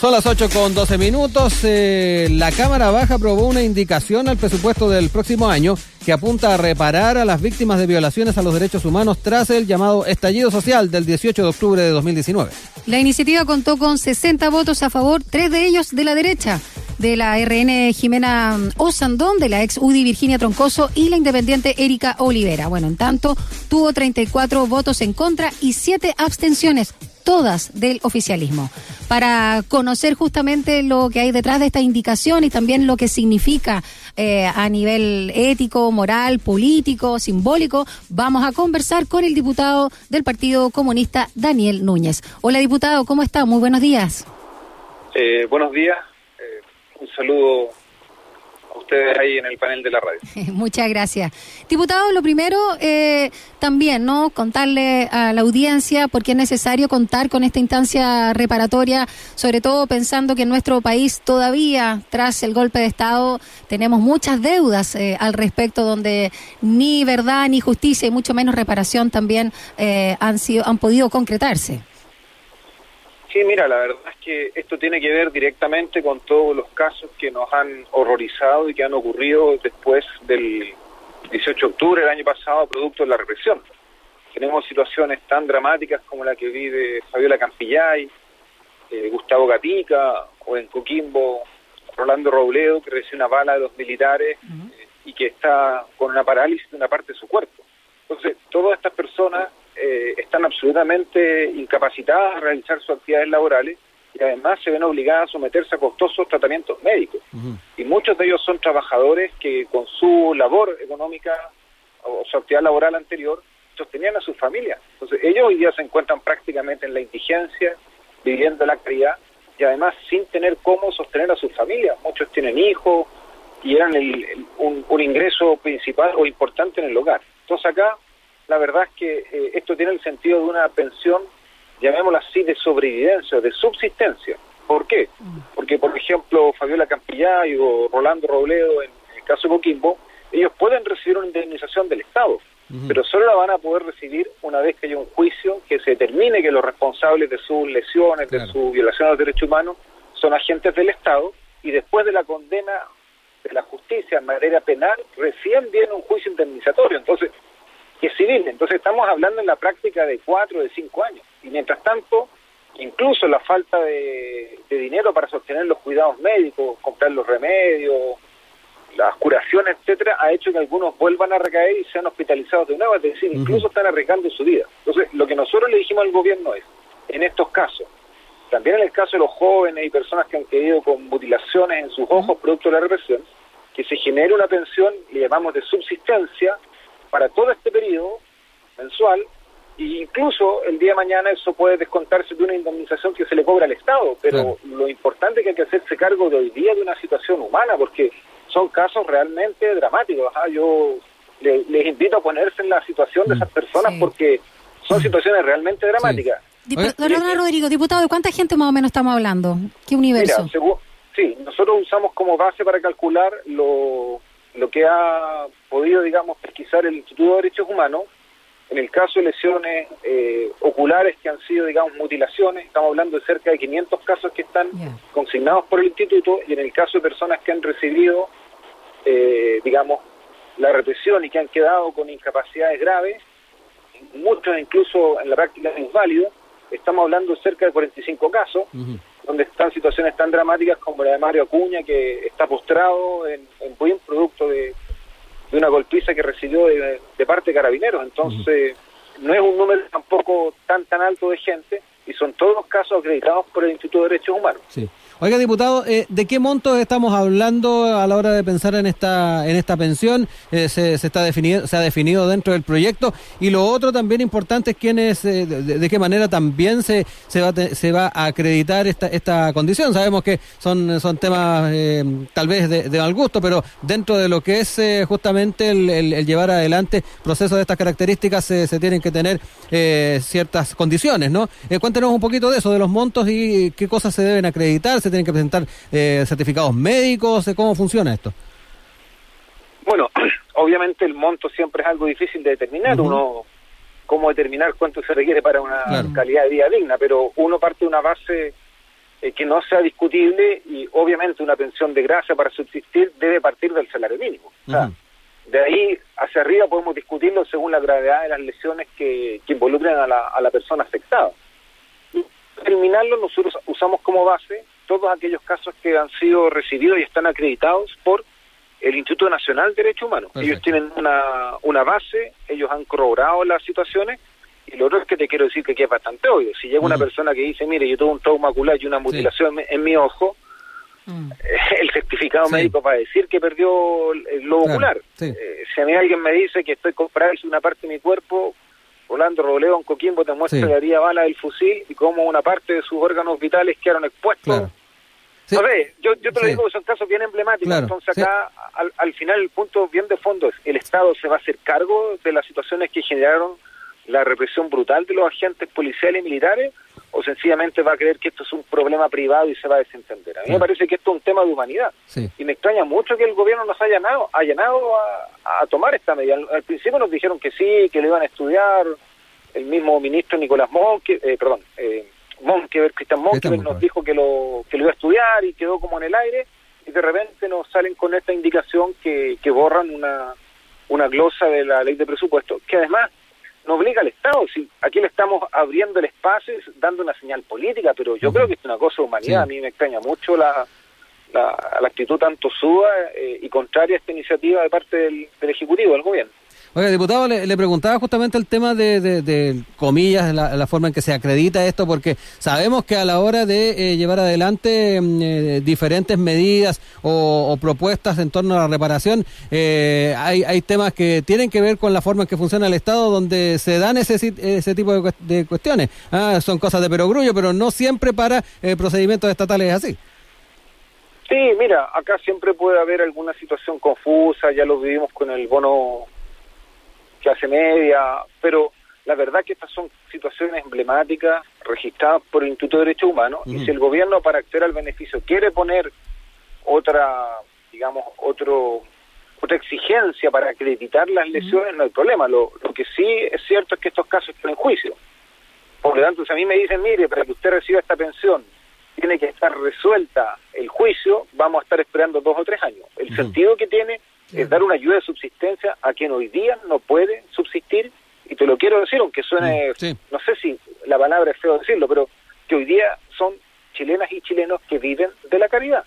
Son las 8 con 12 minutos. Eh, la Cámara Baja aprobó una indicación al presupuesto del próximo año que apunta a reparar a las víctimas de violaciones a los derechos humanos tras el llamado estallido social del 18 de octubre de 2019. La iniciativa contó con 60 votos a favor, tres de ellos de la derecha de la RN Jimena Osandón, de la ex UDI Virginia Troncoso y la independiente Erika Olivera. Bueno, en tanto, tuvo 34 votos en contra y 7 abstenciones todas del oficialismo, para conocer justamente lo que hay detrás de esta indicación y también lo que significa eh, a nivel ético, moral, político, simbólico, vamos a conversar con el diputado del Partido Comunista, Daniel Núñez. Hola diputado, ¿cómo está? Muy buenos días. Eh, buenos días, eh, un saludo ustedes ahí en el panel de la radio. Muchas gracias. Diputado, lo primero eh, también, ¿no? Contarle a la audiencia por qué es necesario contar con esta instancia reparatoria, sobre todo pensando que en nuestro país todavía, tras el golpe de Estado, tenemos muchas deudas eh, al respecto, donde ni verdad ni justicia y mucho menos reparación también eh, han, sido, han podido concretarse. Sí, mira, la verdad es que esto tiene que ver directamente con todos los casos que nos han horrorizado y que han ocurrido después del 18 de octubre del año pasado, producto de la represión. Tenemos situaciones tan dramáticas como la que vive Fabiola Campillay, eh, Gustavo Gatica, o en Coquimbo, Rolando Robledo, que recibe una bala de los militares eh, y que está con una parálisis de una parte de su cuerpo. Entonces, todas estas personas eh, están absolutamente incapacitadas a realizar sus actividades laborales y además se ven obligadas a someterse a costosos tratamientos médicos. Y muchos de ellos son trabajadores que con su labor económica o su actividad laboral anterior sostenían a sus familias. Entonces ellos hoy día se encuentran prácticamente en la indigencia, viviendo la caridad y además sin tener cómo sostener a sus familias. Muchos tienen hijos y eran un, un ingreso principal o importante en el hogar. Entonces acá la verdad es que eh, esto tiene el sentido de una pensión, llamémosla así, de sobrevivencia, de subsistencia. ¿Por qué? Porque, por ejemplo, Fabiola Campillay o Rolando Robledo, en el caso de Coquimbo, ellos pueden recibir una indemnización del Estado, pero solo la van a poder recibir una vez que haya un juicio que se determine que los responsables de sus lesiones, de su violación a los derechos humanos, son agentes del Estado, y después de la condena de la justicia en materia penal, recién viene un juicio indemnizatorio. Entonces, que es civil. Entonces estamos hablando en la práctica de cuatro, de cinco años. Y mientras tanto, incluso la falta de, dinero para sostener los cuidados médicos, comprar los remedios, las curaciones, etcétera, ha hecho que algunos vuelvan a recaer y sean hospitalizados de nuevo, es decir, incluso están arriesgando su vida. Entonces, lo que nosotros le dijimos al gobierno es, en estos casos, también en el caso de los jóvenes y personas que han quedado con mutilaciones en sus ojos producto de la represión, que se genere una pensión, le llamamos de subsistencia, para todo este periodo mensual e incluso el día de mañana eso puede descontarse de una indemnización que se le cobra al Estado, pero lo importante es que hay que hacerse cargo de hoy día de una situación humana, porque son casos realmente dramáticos. Yo les invito a ponerse en la situación de mm. esas personas porque son situaciones realmente dramáticas. Rodrigo, diputado, ¿de cuánta gente más o menos estamos hablando? ¿Qué universo? sí, nosotros usamos como base para calcular lo lo que ha podido, digamos, pesquisar el Instituto de Derechos Humanos, en el caso de lesiones eh, oculares que han sido, digamos, mutilaciones, estamos hablando de cerca de 500 casos que están consignados por el instituto, y en el caso de personas que han recibido, eh, digamos, la represión y que han quedado con incapacidades graves, muchos incluso en la práctica inválidos, estamos hablando de cerca de 45 casos, donde están situaciones tan dramáticas como la de Mario Acuña, que está postrado en, en buen producto de, una golpiza que recibió de, parte de carabineros. Entonces, no es un número tampoco tan tan alto de gente y son todos casos acreditados por el Instituto de Derechos Humanos. Sí. Oiga, diputado, eh, ¿de qué montos estamos hablando a la hora de pensar en esta en esta pensión? Eh, se, se, está definido, se ha definido dentro del proyecto y lo otro también importante es quiénes, eh, de, qué manera también se se va se va a acreditar esta esta condición. Sabemos que son son temas tal vez de, mal gusto, pero dentro de lo que es justamente el, llevar adelante procesos de estas características se tienen que tener ciertas condiciones, ¿no? cuéntenos un poquito de eso, de los montos y qué cosas se deben acreditar tienen que presentar eh, certificados médicos? ¿Cómo funciona esto? Bueno, obviamente el monto siempre es algo difícil de determinar. Uno, cómo determinar cuánto se requiere para una calidad de vida digna, pero uno parte de una base eh, que no sea discutible y obviamente una pensión de gracia para subsistir debe partir del salario mínimo. O sea, de ahí hacia arriba podemos discutirlo según la gravedad de las lesiones que, que involucren a la, a la persona afectada. terminarlo, nosotros usamos como base todos aquellos casos que han sido recibidos y están acreditados por el Instituto Nacional de Derechos Humanos. Ellos tienen una, una base, ellos han corroborado las situaciones y lo otro es que te quiero decir que aquí es bastante obvio. Si llega una persona que dice, mire, yo tuve un trauma ocular y una mutilación en, mi ojo, mm. el certificado médico va a decir que perdió el lobo ocular. Eh, si a mí alguien me dice que estoy comprando una parte de mi cuerpo, Orlando Robledo en Coquimbo te muestra la haría bala del fusil y cómo una parte de sus órganos vitales quedaron expuestos. No sé, yo, yo te lo digo que son casos bien emblemáticos, entonces acá al, al, final el punto bien de fondo es el Estado se va a hacer cargo de las situaciones que generaron la represión brutal de los agentes policiales y militares o sencillamente va a creer que esto es un problema privado y se va a desentender. A mí me parece que esto es un tema de humanidad. Y me extraña mucho que el gobierno nos haya allanado, a, a, tomar esta medida. Al, principio nos dijeron que sí, que lo iban a estudiar, el mismo ministro Nicolás Monque, eh, perdón, eh, Monkever, Cristian Monkever nos dijo que lo, que lo iba a estudiar y quedó como en el aire y de repente nos salen con esta indicación que, que borran una, una glosa de la ley de presupuesto, que además no obliga al Estado. Si aquí le estamos abriendo el espacio, dando una señal política, pero yo creo que es una cosa de humanidad. A mí me extraña mucho la, la, actitud tanto suba eh, y contraria a esta iniciativa de parte del Ejecutivo, del Gobierno. Oiga, diputado, le, preguntaba justamente el tema de, de, comillas, la, forma en que se acredita esto, porque sabemos que a la hora de eh, llevar adelante mm, eh, diferentes medidas o, propuestas en torno a la reparación, eh, hay, hay temas que tienen que ver con la forma en que funciona el Estado, donde se dan ese, ese tipo de, cuestiones. Ah, son cosas de perogrullo, pero no siempre para procedimientos estatales así. Sí, mira, acá siempre puede haber alguna situación confusa, ya lo vivimos con el bono clase media, pero la verdad que estas son situaciones emblemáticas registradas por el Instituto de Derechos Humanos y si el gobierno para acceder al beneficio quiere poner otra, digamos, otro otra exigencia para acreditar las lesiones, no hay problema. Lo, lo que sí es cierto es que estos casos están en juicio. Por lo tanto, si a mí me dicen, mire, para que usted reciba esta pensión, tiene que estar resuelta el juicio, vamos a estar esperando dos o tres años. El sentido que tiene es dar una ayuda de subsistencia a quien hoy día no puede subsistir, y te lo quiero decir, aunque suene, mm, no sé si la palabra es feo decirlo, pero que hoy día son chilenas y chilenos que viven de la caridad.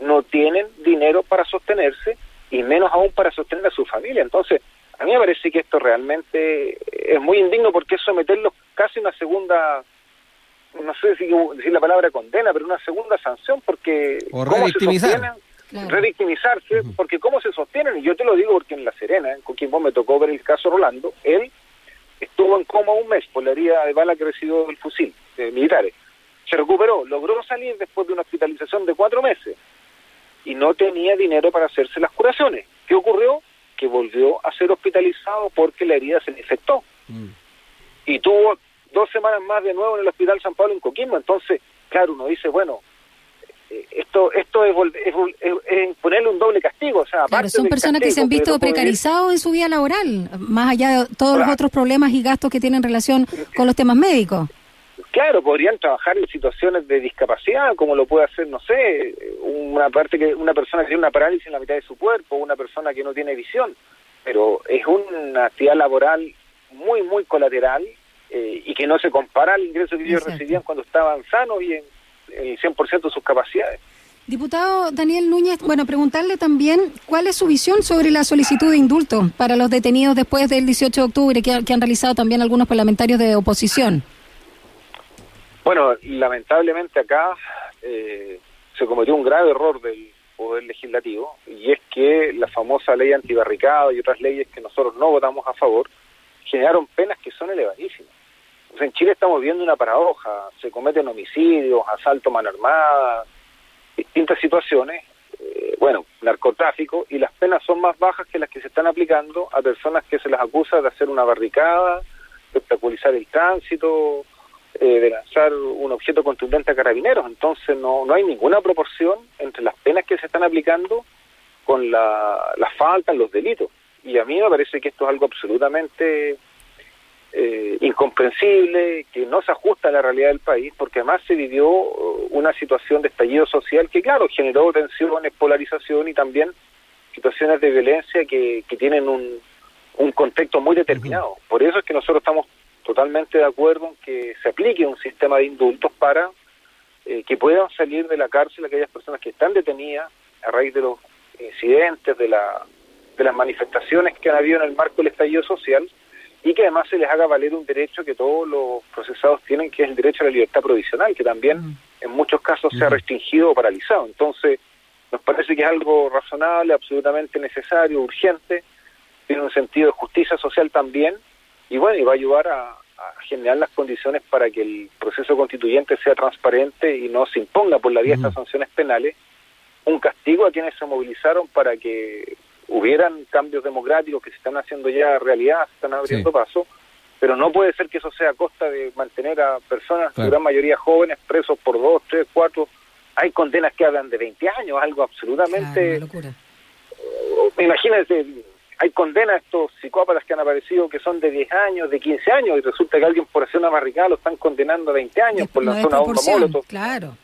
No tienen dinero para sostenerse y menos aún para sostener a su familia. Entonces, a mí me parece que esto realmente es muy indigno porque es someterlos casi a una segunda, no sé si decir la palabra condena, pero una segunda sanción porque... O revictimizar revictimizarse, porque cómo se sostienen, y yo te lo digo porque en La Serena, con quien vos me tocó ver el caso Rolando, él estuvo en coma un mes por la herida de bala que recibió del fusil de militares. Se recuperó, logró salir después de una hospitalización de cuatro meses y no tenía dinero para hacerse las curaciones. ¿Qué ocurrió? Que volvió a ser hospitalizado porque la herida se le infectó. Mm. Y tuvo dos semanas más de nuevo en el Hospital San Pablo en Coquimbo. Entonces, claro, uno dice, bueno, esto esto es, es, ponerle un doble castigo. O sea, son personas que se han visto precarizados en su vida laboral, más allá de todos los otros problemas y gastos que tienen relación con los temas médicos. Claro, podrían trabajar en situaciones de discapacidad, como lo puede hacer, no sé, una parte que una persona que tiene una parálisis en la mitad de su cuerpo, una persona que no tiene visión, pero es una actividad laboral muy, muy colateral eh, y que no se compara al ingreso que ellos recibían cuando estaban sanos y en el 100% de sus capacidades. Diputado Daniel Núñez, bueno, preguntarle también cuál es su visión sobre la solicitud de indulto para los detenidos después del 18 de octubre que, han realizado también algunos parlamentarios de oposición. Bueno, lamentablemente acá eh, se cometió un grave error del Poder Legislativo y es que la famosa ley antibarricada y otras leyes que nosotros no votamos a favor generaron penas que son elevadísimas en Chile estamos viendo una paradoja, se cometen homicidios, asalto mano armada, distintas situaciones, eh, bueno, narcotráfico, y las penas son más bajas que las que se están aplicando a personas que se las acusa de hacer una barricada, de obstaculizar el tránsito, eh, de lanzar un objeto contundente a carabineros. Entonces no, no hay ninguna proporción entre las penas que se están aplicando con la, las faltas, los delitos. Y a mí me parece que esto es algo absolutamente eh, incomprensible, que no se ajusta a la realidad del país, porque además se vivió uh, una situación de estallido social que, claro, generó tensiones, polarización y también situaciones de violencia que, que tienen un, un contexto muy determinado. Por eso es que nosotros estamos totalmente de acuerdo en que se aplique un sistema de indultos para eh, que puedan salir de la cárcel aquellas personas que están detenidas a raíz de los incidentes, de, la, de las manifestaciones que han habido en el marco del estallido social y que además se les haga valer un derecho que todos los procesados tienen, que es el derecho a la libertad provisional, que también en muchos casos se ha restringido o paralizado. Entonces, nos parece que es algo razonable, absolutamente necesario, urgente, tiene un sentido de justicia social también, y bueno, y va a ayudar a, generar las condiciones para que el proceso constituyente sea transparente y no se imponga por la vía de estas sanciones penales un castigo a quienes se movilizaron para que hubieran cambios democráticos que se están haciendo ya realidad, se están abriendo paso, pero no puede ser que eso sea a costa de mantener a personas, la gran mayoría jóvenes, presos por dos, tres, cuatro. Hay condenas que hablan de 20 años, algo absolutamente... Claro, imagínense, hay condenas a estos psicópatas que han aparecido que son de 10 años, de 15 años, y resulta que alguien por hacer una barricada lo están condenando a 20 años por la zona bomba molotov. Claro.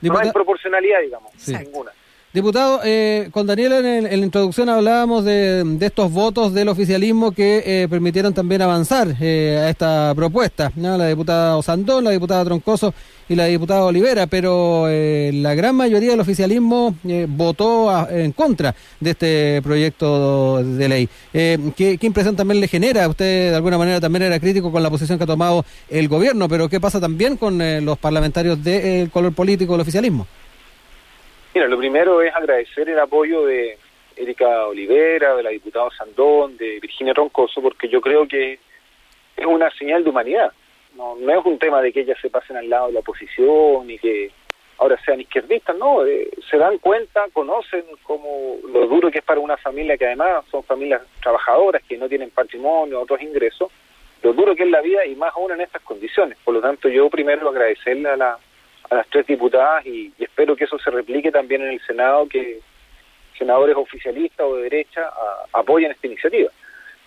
No hay proporcionalidad, digamos, ninguna. Diputado, eh, con Daniel en, la introducción hablábamos de, estos votos del oficialismo que eh, permitieron también avanzar eh, a esta propuesta, la diputada Osandón, la diputada Troncoso y la diputada Olivera, pero la gran mayoría del oficialismo votó en contra de este proyecto de ley. ¿qué, impresión también le genera? Usted de alguna manera también era crítico con la posición que ha tomado el gobierno, pero ¿qué pasa también con los parlamentarios del color político del oficialismo? Mira, lo primero es agradecer el apoyo de Erika Olivera, de la diputada Sandón, de Virginia Roncoso, porque yo creo que es una señal de humanidad. No, no es un tema de que ellas se pasen al lado de la oposición y que ahora sean izquierdistas, no, eh, se dan cuenta, conocen como lo duro que es para una familia que además son familias trabajadoras que no tienen patrimonio, otros ingresos, lo duro que es la vida y más aún en estas condiciones. Por lo tanto, yo primero agradecerle a la a las tres diputadas y, espero que eso se replique también en el Senado, que senadores oficialistas o de derecha apoyen esta iniciativa.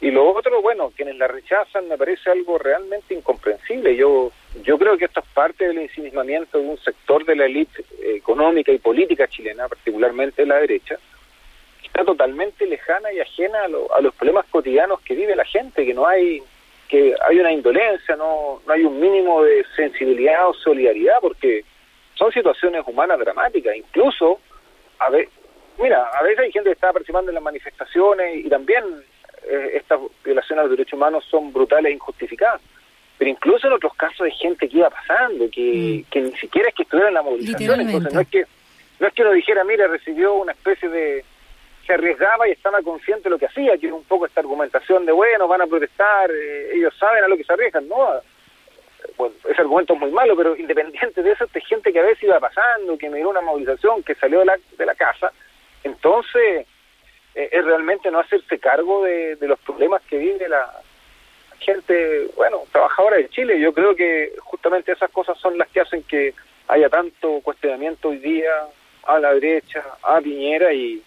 Y lo otro, bueno, quienes la rechazan me parece algo realmente incomprensible. Yo yo creo que esto es parte del ensimismamiento de un sector de la élite económica y política chilena, particularmente de la derecha, que está totalmente lejana y ajena a, a los problemas cotidianos que vive la gente, que no hay que hay una indolencia, no, no hay un mínimo de sensibilidad o solidaridad, porque son situaciones humanas dramáticas, incluso, a ver, mira, a veces hay gente que está participando en las manifestaciones y también eh, estas violaciones a los derechos humanos son brutales e injustificadas, pero incluso en otros casos hay gente que iba pasando, que, mm. que ni siquiera es que estuviera en la movilización, entonces no es que no es que uno dijera, mira, recibió una especie de se arriesgaba y estaba consciente de lo que hacía, que es un poco esta argumentación de, bueno, van a protestar, eh, ellos saben a lo que se arriesgan, ¿no? Bueno, ese argumento es muy malo, pero independiente de eso, esta gente que a veces iba pasando, que miró una movilización, que salió de la, de la casa, entonces eh, es realmente no hacerse cargo de, los problemas que vive la gente, bueno, trabajadora de Chile. Yo creo que justamente esas cosas son las que hacen que haya tanto cuestionamiento hoy día a la derecha, a Piñera y,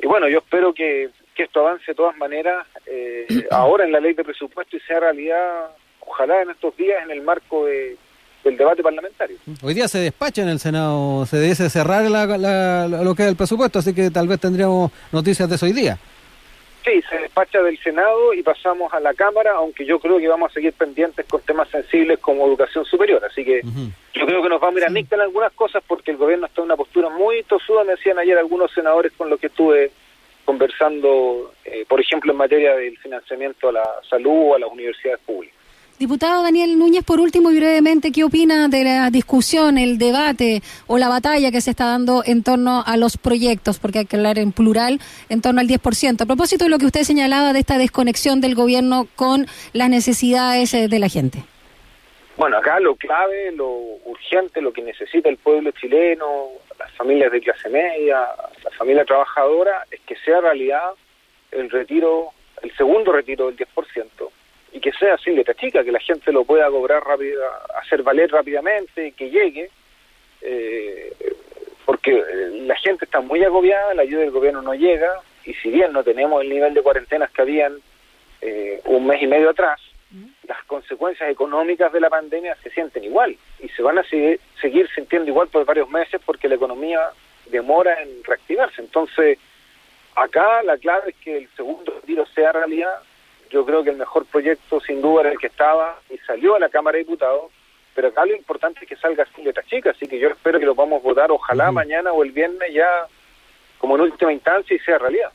y bueno, yo espero que, que esto avance de todas maneras eh, ahora en la ley de presupuesto y sea realidad ojalá en estos días en el marco de, del debate parlamentario. Hoy día se despacha en el Senado, se dice cerrar lo que es el presupuesto, así que tal vez tendríamos noticias de eso hoy día. Sí, se despacha del Senado y pasamos a la Cámara, aunque yo creo que vamos a seguir pendientes con temas sensibles como educación superior. Así que yo creo que nos vamos a ir a en algunas cosas porque el gobierno está en una postura muy tosuda, me decían ayer algunos senadores con los que estuve conversando, eh, por ejemplo, en materia del financiamiento a la salud o a las universidades públicas. Diputado Daniel Núñez, por último y brevemente, ¿qué opina de la discusión, el debate o la batalla que se está dando en torno a los proyectos? Porque hay que hablar en plural, en torno al 10%. A propósito de lo que usted señalaba de esta desconexión del gobierno con las necesidades eh, de la gente. Bueno, acá lo clave, lo urgente, lo que necesita el pueblo chileno, las familias de clase media, la familia trabajadora, es que sea realidad el retiro, el segundo retiro del 10% y que sea sin letra chica, que la gente lo pueda cobrar rápido, hacer valer rápidamente, que llegue, eh, porque eh, la gente está muy agobiada, la ayuda del gobierno no llega, y si bien no tenemos el nivel de cuarentenas que habían eh, un mes y medio atrás, las consecuencias económicas de la pandemia se sienten igual y se van a seguir, seguir sintiendo igual por varios meses porque la economía demora en reactivarse. Entonces, acá la clave es que el segundo retiro sea realidad. Yo creo que el mejor proyecto sin duda era el que estaba y salió a la Cámara de Diputados, pero acá lo importante es que salga sin letra chica, así que yo espero que lo podamos votar ojalá mañana o el viernes ya como en última instancia y sea realidad.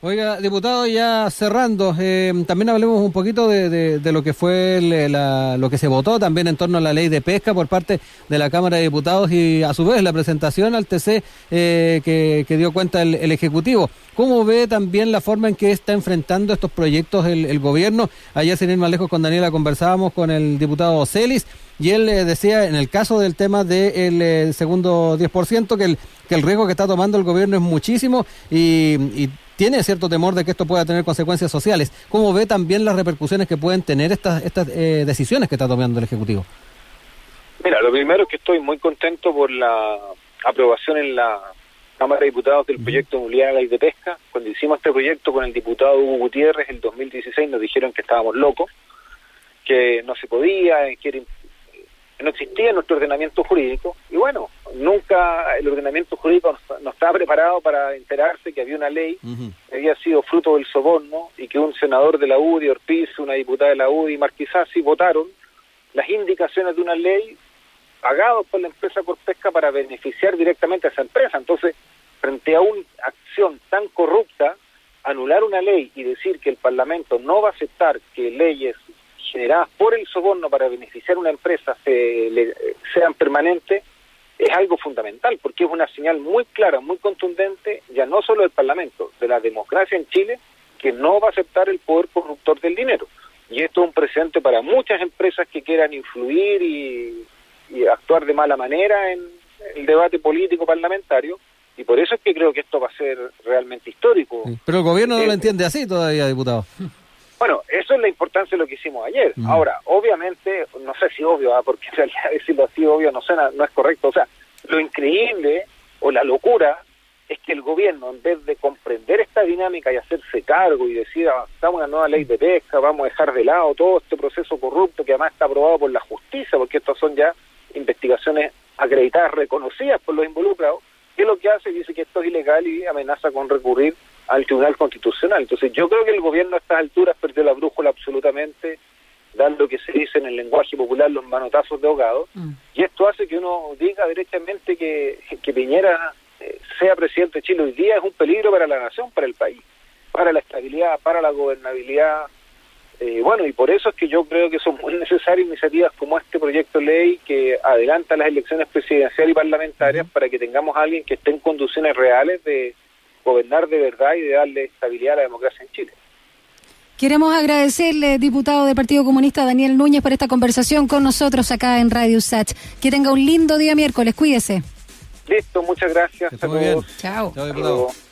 Oiga, diputado, ya cerrando, eh, también hablemos un poquito de, de, lo que fue lo que se votó también en torno a la ley de pesca por parte de la Cámara de Diputados y a su vez la presentación al TC eh, que, dio cuenta el, Ejecutivo. ¿Cómo ve también la forma en que está enfrentando estos proyectos el, gobierno? Ayer, sin ir más lejos, con Daniela conversábamos con el diputado Celis y él eh, decía, en el caso del tema del segundo 10%, que el, que el riesgo que está tomando el gobierno es muchísimo y tiene cierto temor de que esto pueda tener consecuencias sociales. ¿Cómo ve también las repercusiones que pueden tener estas, estas eh, decisiones que está tomando el Ejecutivo? Mira, lo primero es que estoy muy contento por la aprobación en la Cámara de Diputados del proyecto de movilidad de ley de pesca. Cuando hicimos este proyecto con el diputado Hugo Gutiérrez en 2016 nos dijeron que estábamos locos, que no se podía, que no existía nuestro ordenamiento jurídico y bueno, nunca el ordenamiento jurídico no, estaba preparado para enterarse que había una ley que había sido fruto del soborno y que un senador de la UDI, Ortiz, una diputada de la UDI, Marquisasi, votaron las indicaciones de una ley pagados por la empresa Corpesca para beneficiar directamente a esa empresa. Entonces, frente a una acción tan corrupta, anular una ley y decir que el Parlamento no va a aceptar que leyes generadas por el soborno para beneficiar a una empresa se, sean permanentes es algo fundamental, porque es una señal muy clara, muy contundente, ya no solo del Parlamento, de la democracia en Chile, que no va a aceptar el poder corruptor del dinero. Y esto es un presente para muchas empresas que quieran influir y, actuar de mala manera en el debate político parlamentario, y por eso es que creo que esto va a ser realmente histórico. Pero el gobierno no lo eh, entiende así todavía, diputado. Bueno, eso es la importancia de lo que hicimos ayer. Ahora, obviamente, no sé si obvio, ¿ah? porque en realidad decirlo así obvio no, suena, no es correcto. O sea, lo increíble o la locura es que el gobierno, en vez de comprender esta dinámica y hacerse cargo y decir, avanzamos una nueva ley de pesca, vamos a dejar de lado todo este proceso corrupto que además está aprobado por la justicia, porque estas son ya investigaciones acreditadas, reconocidas por los involucrados, ¿qué es lo que hace? Dice que esto es ilegal y amenaza con recurrir al Tribunal Constitucional. Entonces yo creo que el gobierno a estas alturas perdió la brújula absolutamente, dando que se dice en el lenguaje popular los manotazos de ahogado, mm. y esto hace que uno diga directamente que, que Piñera eh, sea presidente de Chile hoy día es un peligro para la nación, para el país, para la estabilidad, para la gobernabilidad. Eh, bueno, y por eso es que yo creo que son muy necesarias iniciativas como este proyecto de ley que adelanta las elecciones presidenciales y parlamentarias para que tengamos a alguien que esté en condiciones reales de gobernar de verdad y de darle estabilidad a la democracia en Chile. Queremos agradecerle, diputado del Partido Comunista Daniel Núñez, por esta conversación con nosotros acá en Radio Sach. Que tenga un lindo día miércoles, cuídese. Listo, muchas gracias a todos. Chao. Chao, diputado.